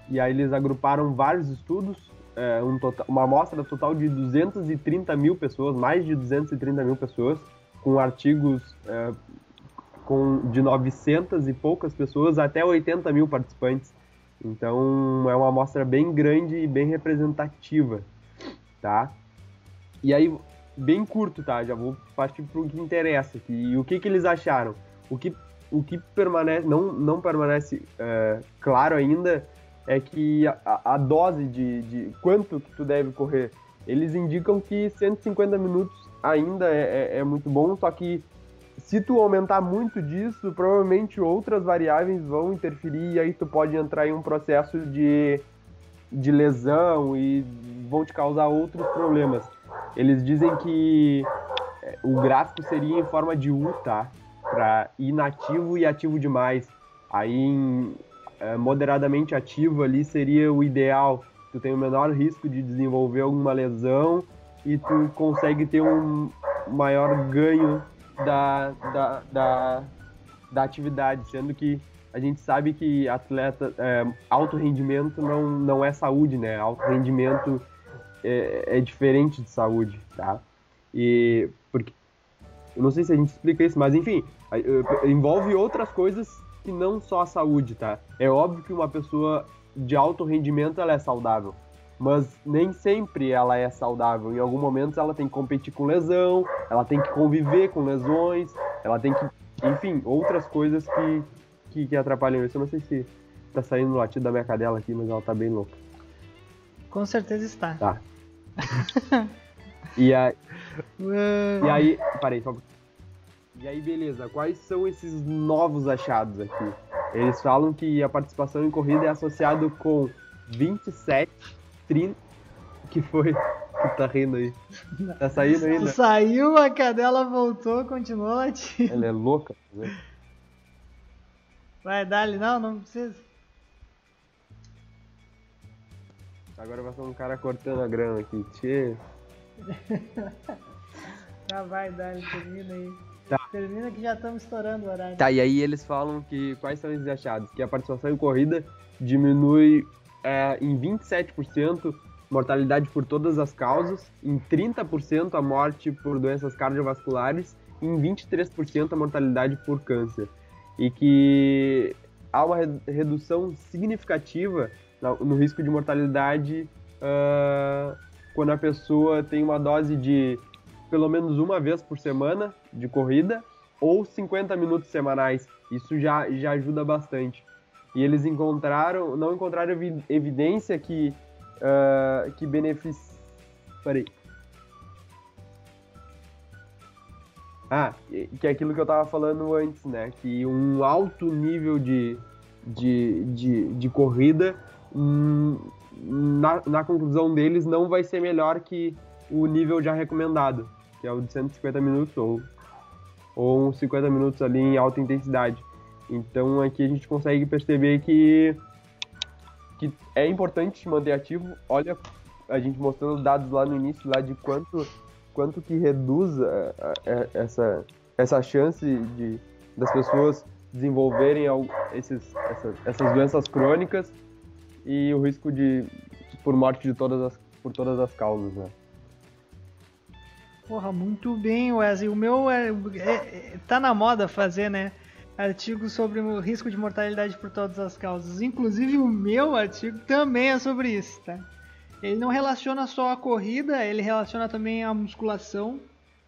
E aí eles agruparam vários estudos, é, um total, uma amostra total de 230 mil pessoas, mais de 230 mil pessoas, com artigos é, com de 900 e poucas pessoas até 80 mil participantes. Então é uma amostra bem grande e bem representativa, tá? E aí, bem curto, tá? Já vou partir para o que interessa. Que, e o que, que eles acharam? O que, o que permanece, não, não permanece é, claro ainda é que a, a- a dose de, de quanto que tu deve correr, eles indicam que 150 minutos ainda é, é- é muito bom, só que se tu aumentar muito disso, provavelmente outras variáveis vão interferir e aí tu pode entrar em um processo de, de lesão e vão te causar outros problemas. Eles dizem que é, o gráfico seria em forma de U, tá? Para inativo e ativo demais. Aí, em, é, moderadamente ativo ali seria o ideal. Tu tem o menor risco de desenvolver alguma lesão e tu consegue ter um maior ganho da, da, da, da atividade, sendo que a gente sabe que atleta é, alto rendimento não, não é saúde, né? Alto rendimento é, é diferente de saúde, tá? E porque eu não sei se a gente explica isso, mas enfim, envolve outras coisas que não só a saúde, tá? É óbvio que uma pessoa de alto rendimento ela é saudável, mas nem sempre ela é saudável. Em algum momento ela tem que competir com lesão, ela tem que conviver com lesões, ela tem que, enfim, outras coisas que, que, que atrapalham isso. Eu não sei se tá saindo o latido da minha cadela aqui, mas ela tá bem louca. Com certeza está. Tá. E, a, Uh, e aí, parei, só. E aí, beleza, quais são esses novos achados aqui? Eles falam que a participação em corrida é associado com 27, 30. Que foi? Que tá rindo aí? Tá saindo ainda? Saiu, a cadela voltou, continuou latindo. Ela é louca, né? Vai, dali, não, não precisa. Agora vai ser um cara cortando a grama aqui. Tchê. Já vai, dali, termina aí. Tá. Termina que já estamos estourando o horário. Tá, e aí eles falam que quais são esses achados? Que a participação em corrida diminui é, em 27% mortalidade por todas as causas, em 30% a morte por doenças cardiovasculares e em 23% a mortalidade por câncer. E que há uma re- redução significativa no risco de mortalidade ah, quando a pessoa tem uma dose de pelo menos uma vez por semana de corrida ou 50 minutos semanais. Isso já, já ajuda bastante. E eles encontraram, não encontraram evi- evidência que, ah, que beneficia. Peraí. Ah, que é aquilo que eu tava falando antes, né? Que um alto nível de, de, de, de corrida, na, na conclusão deles, não vai ser melhor que o nível já recomendado, que é o de 150 minutos ou, ou uns 50 minutos ali em alta intensidade. Então aqui a gente consegue perceber que, que é importante manter ativo. Olha, a gente mostrando dados lá no início lá de quanto, quanto que reduz a- a- a- essa, essa chance de, das pessoas desenvolverem esses, essas, essas doenças crônicas e o risco de por morte de todas as, por todas as causas, né? Porra, muito bem, Wesley. O meu é, é- é- tá na moda fazer, né? Artigos sobre o risco de mortalidade por todas as causas. Inclusive o meu artigo também é sobre isso, tá? Ele não relaciona só a corrida, ele relaciona também a musculação,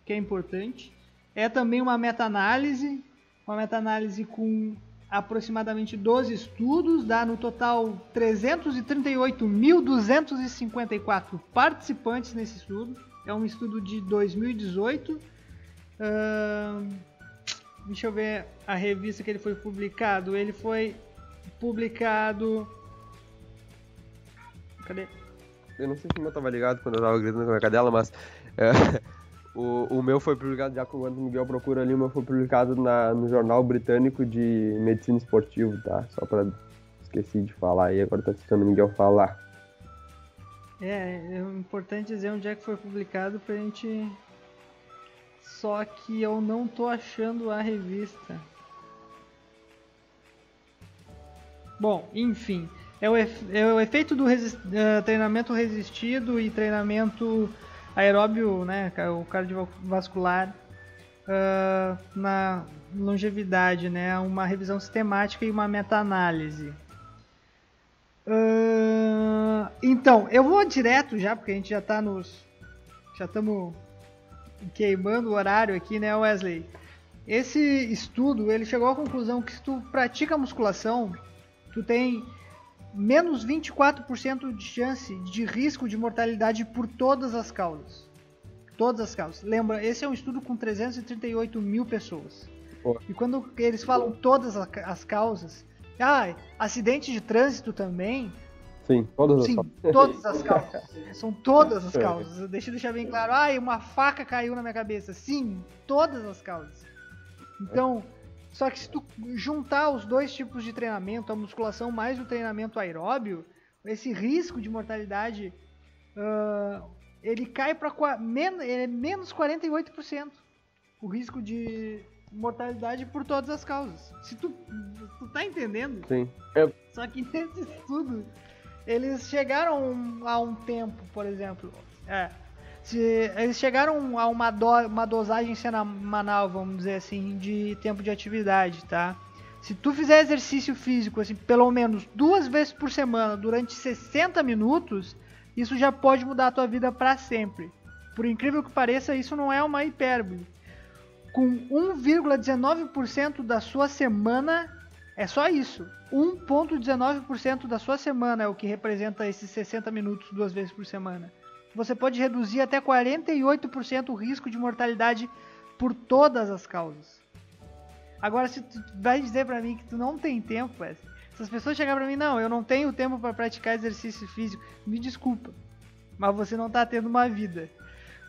que é importante. É também uma meta-análise, uma meta-análise com aproximadamente 12 estudos, dá no total 338.254 participantes nesse estudo. É um estudo de 2018. Ahn, deixa eu ver a revista que ele foi publicado. Ele foi publicado. Cadê? Eu não sei se meu tava ligado quando eu tava gritando com a minha cadela, mas é, o, o meu foi publicado, já que o Miguel procura ali, o meu foi publicado na, no Jornal Britânico de Medicina Esportiva, tá? Só pra esqueci de falar aí, agora tá escutando o Miguel falar. É, é importante dizer onde é que foi publicado pra gente. Só que eu não tô achando a revista. Bom, enfim, é o, efe- é o efeito do resis- eh, treinamento resistido e treinamento aeróbio, né, o cardiovascular ah, na longevidade, né, uma revisão sistemática e uma meta-análise. Ah, então, eu vou direto já, porque a gente já tá nos. Já estamos queimando o horário aqui, né, Wesley? Esse estudo, ele chegou à conclusão que se tu pratica musculação, tu tem menos 24% de chance de risco de mortalidade por todas as causas. Todas as causas. Lembra, esse é um estudo com 338 mil pessoas. Pô. E quando eles falam todas as causas, ah, acidente de trânsito também, Sim, todas as Sim, todas as causas. São todas as causas. Deixa eu deixar bem claro. Ai, uma faca caiu na minha cabeça. Sim, todas as causas. Então, só que se tu juntar os dois tipos de treinamento, a musculação mais o treinamento aeróbio, esse risco de mortalidade ah, ele cai para é menos 48%. O risco de mortalidade por todas as causas. Se tu, tu tá entendendo? Sim. É, Só que nesse estudo, eles chegaram a um tempo, por exemplo. É. Se, eles chegaram a uma, do, uma dosagem semanal, vamos dizer assim, de tempo de atividade, tá? Se tu fizer exercício físico, assim, pelo menos duas vezes por semana, durante 60 minutos, isso já pode mudar a tua vida para sempre. Por incrível que pareça, isso não é uma hipérbole. Com 1,19% da sua semana é só isso. 1,19% da sua semana é o que representa esses 60 minutos duas vezes por semana. Você pode reduzir até 48% o risco de mortalidade por todas as causas. Agora, se tu vai dizer pra mim que tu não tem tempo, Wesley, se as pessoas chegarem pra mim, não, eu não tenho tempo para praticar exercício físico, me desculpa, mas você não tá tendo uma vida.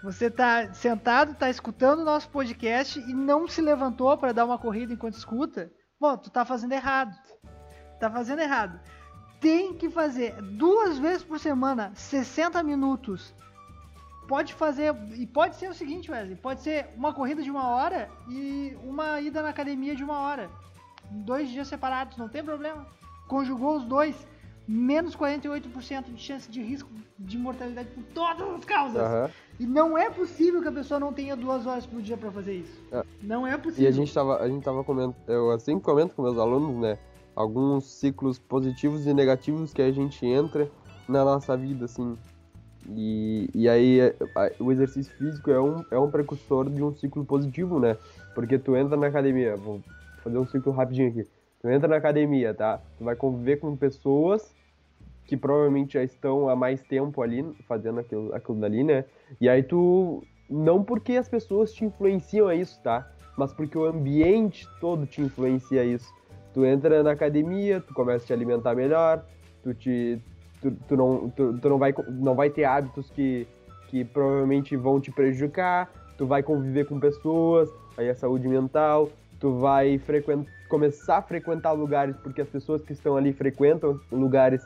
Você tá sentado, tá escutando o nosso podcast e não se levantou para dar uma corrida enquanto escuta, Bom, tu tá fazendo errado. Tá fazendo errado. Tem que fazer duas vezes por semana, 60 minutos. Pode fazer. E pode ser o seguinte, Wesley: pode ser uma corrida de uma hora e uma ida na academia de uma hora. Dois dias separados, não tem problema. Conjugou os dois, menos 48% de chance de risco de mortalidade por todas as causas. aham. E não é possível que a pessoa não tenha duas horas por dia pra fazer isso. É. Não é E possível. a gente tava, a gente tava comentando, eu assim comento com meus alunos, né? Alguns ciclos positivos e negativos que a gente entra na nossa vida, assim. E, e aí é, o exercício físico é um, é um precursor de um ciclo positivo, né? Porque tu entra na academia, vou fazer um ciclo rapidinho aqui. Tu entra na academia, tá? Tu vai conviver com pessoas que provavelmente já estão há mais tempo ali fazendo aquilo, aquilo dali, né? E aí tu. Não porque as pessoas te influenciam a isso, tá? Mas porque o ambiente todo te influencia a isso. Tu entra na academia, tu começa a te alimentar melhor, tu te. Tu, tu não, tu, tu não, vai, não vai ter hábitos que, que provavelmente vão te prejudicar, tu vai conviver com pessoas, aí a saúde mental, tu vai começar a frequentar lugares porque as pessoas que estão ali frequentam lugares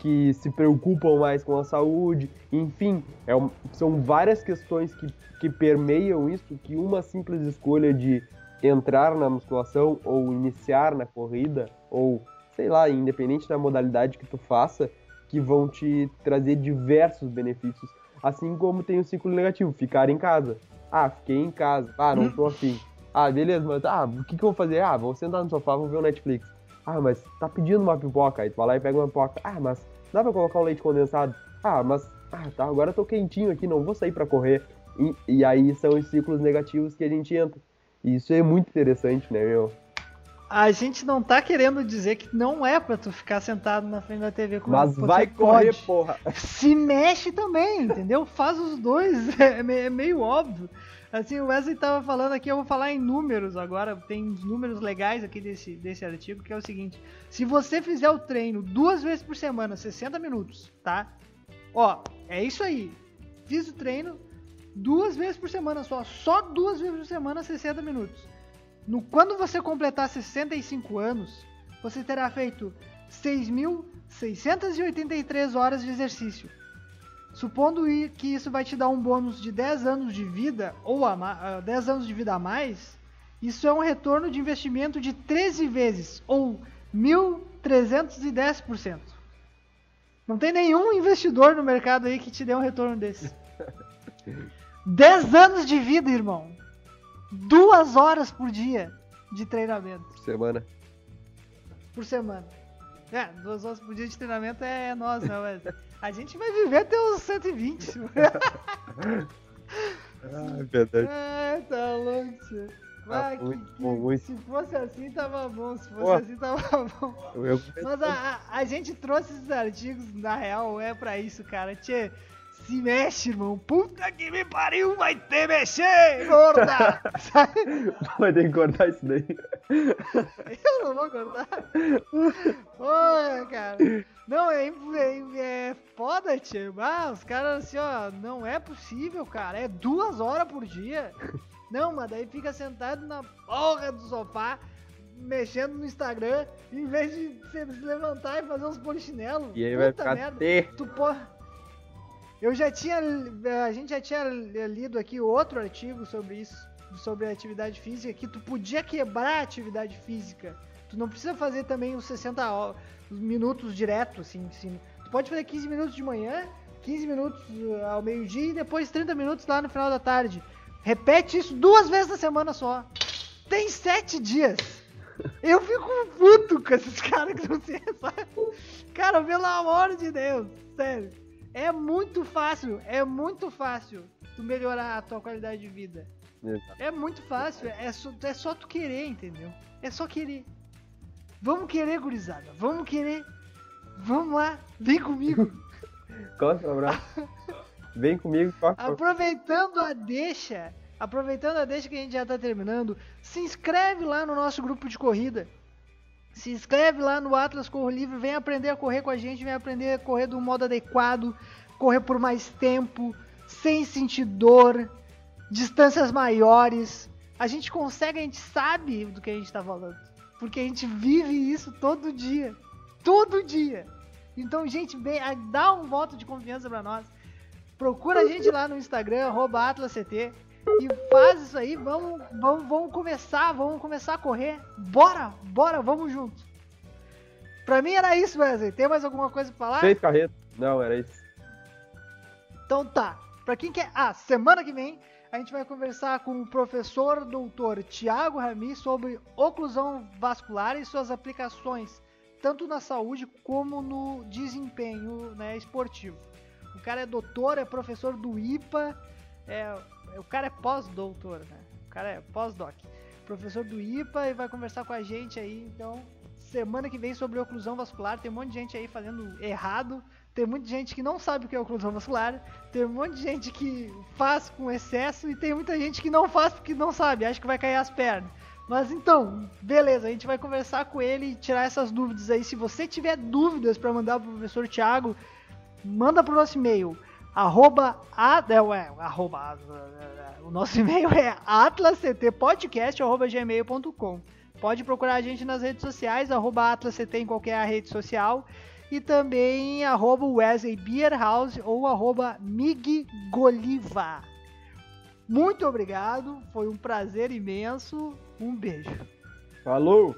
que se preocupam mais com a saúde, enfim, é são várias questões que, que permeiam isso, que uma simples escolha de entrar na musculação ou iniciar na corrida, ou sei lá, independente da modalidade que tu faça, que vão te trazer diversos benefícios. Assim como tem o ciclo negativo, ficar em casa. Ah, fiquei em casa. Ah, não tô afim. Ah, beleza, mas ah, o que, que eu vou fazer? Ah, vou sentar no sofá, vou ver o Netflix. Ah, mas tá pedindo uma pipoca. Aí tu vai lá e pega uma pipoca. Ah, mas dá pra colocar um leite condensado? Ah, mas ah, tá, agora eu tô quentinho aqui, não vou sair pra correr. E, e aí são os ciclos negativos que a gente entra. E isso é muito interessante, né, meu? A gente não tá querendo dizer que não é pra tu ficar sentado na frente da TV com Mas vai correr, pode. porra. Se mexe também, entendeu? Faz os dois, é, é meio óbvio. Assim, o Wesley tava falando aqui, eu vou falar em números agora, tem uns números legais aqui desse, desse artigo, que é o seguinte, se você fizer o treino duas vezes por semana, 60 minutos, tá? Ó, é isso aí, fiz o treino duas vezes por semana só, só duas vezes por semana, 60 minutos. No, quando você completar 65 anos, você terá feito 6.683 horas de exercício. Supondo que isso vai te dar um bônus de 10 anos de vida ou a ma- ah, 10 anos de vida a mais, isso é um retorno de investimento de 13 vezes ou 1.310%. Não tem nenhum investidor no mercado aí que te dê um retorno desse. 10 anos de vida, irmão. Duas horas por dia de treinamento Por semana. por semana. É, duas horas por dia de treinamento é nós, né, Wesley? A gente vai viver até os 120. Ah, verdade. Ai, tá louco, tio. Ah, muito que- bom, muito. Se fosse assim, tava bom. Se fosse Pô. assim, tava bom. Eu, eu- Mas a, a, a gente trouxe esses artigos, na real, é pra isso, cara. Tchê, se mexe, irmão. Puta que me pariu, vai ter mexer, gorda! Vai ter que cortar isso daí. Eu não vou cortar. Olha, cara. Não, é, é, é foda, tio. Ah, os caras assim, ó, não é possível, cara. É duas horas por dia. Não, mas daí fica sentado na porra do sofá, mexendo no Instagram, em vez de se levantar e fazer uns polichinelos. E aí vai Puta ficar merda. T. Tu pô... Eu já tinha. A gente já tinha lido aqui outro artigo sobre isso, sobre atividade física, que tu podia quebrar a atividade física. Tu não precisa fazer também os 60 ho- minutos direto, assim, assim. Tu pode fazer 15 minutos de manhã, 15 minutos uh, ao meio-dia e depois 30 minutos lá no final da tarde. Repete isso duas vezes na semana só. Tem sete dias. Eu fico puto com esses caras que não se? Cara, pelo amor de Deus, sério. É muito fácil, é muito fácil tu melhorar a tua qualidade de vida. Exato. É muito fácil, é só, é só tu querer, entendeu? É só querer. Vamos querer, gurizada. Vamos querer. Vamos lá, vem comigo. Costa, abraço. Vem comigo, toca. Aproveitando a deixa, aproveitando a deixa que a gente já tá terminando, se inscreve lá no nosso grupo de corrida. Se inscreve lá no Atlas Corro Livre, vem aprender a correr com a gente, vem aprender a correr do modo adequado, correr por mais tempo, sem sentir dor, distâncias maiores. A gente consegue, a gente sabe do que a gente tá falando, porque a gente vive isso todo dia, todo dia. Então, gente, dá um voto de confiança pra nós. Procura a gente lá no Instagram, AtlasCT, e faz isso aí, vamos, vamos, vamos começar, vamos começar a correr. Bora, bora, vamos junto. Pra mim era isso, Wesley. Tem mais alguma coisa pra falar? Feito carreta. Não, era isso. Então tá. Pra quem quer. Ah, semana que vem a gente vai conversar com o professor doutor Tiago Rami sobre oclusão vascular e suas aplicações, tanto na saúde como no desempenho né, esportivo. O cara é doutor, é professor do IPA, é, o cara é pós-doutor, né? O cara é pós-doc. Professor do IPA e vai conversar com a gente aí, então, semana que vem sobre oclusão vascular. Tem um monte de gente aí fazendo errado. Tem muita gente que não sabe o que é oclusão vascular. Tem um monte de gente que faz com excesso. E tem muita gente que não faz porque não sabe, acha que vai cair as pernas. Mas então, beleza, a gente vai conversar com ele e tirar essas dúvidas aí. Se você tiver dúvidas para mandar pro professor Thiago, manda pro nosso e-mail. Arroba, a, é, ué, arroba, o nosso e-mail é atlasctpodcast.gmail.com Pode procurar a gente nas redes sociais, arroba atlasct em qualquer rede social. E também arroba Wesley Beer House ou arroba Mig Goliva. Muito obrigado, foi um prazer imenso. Um beijo. Falou!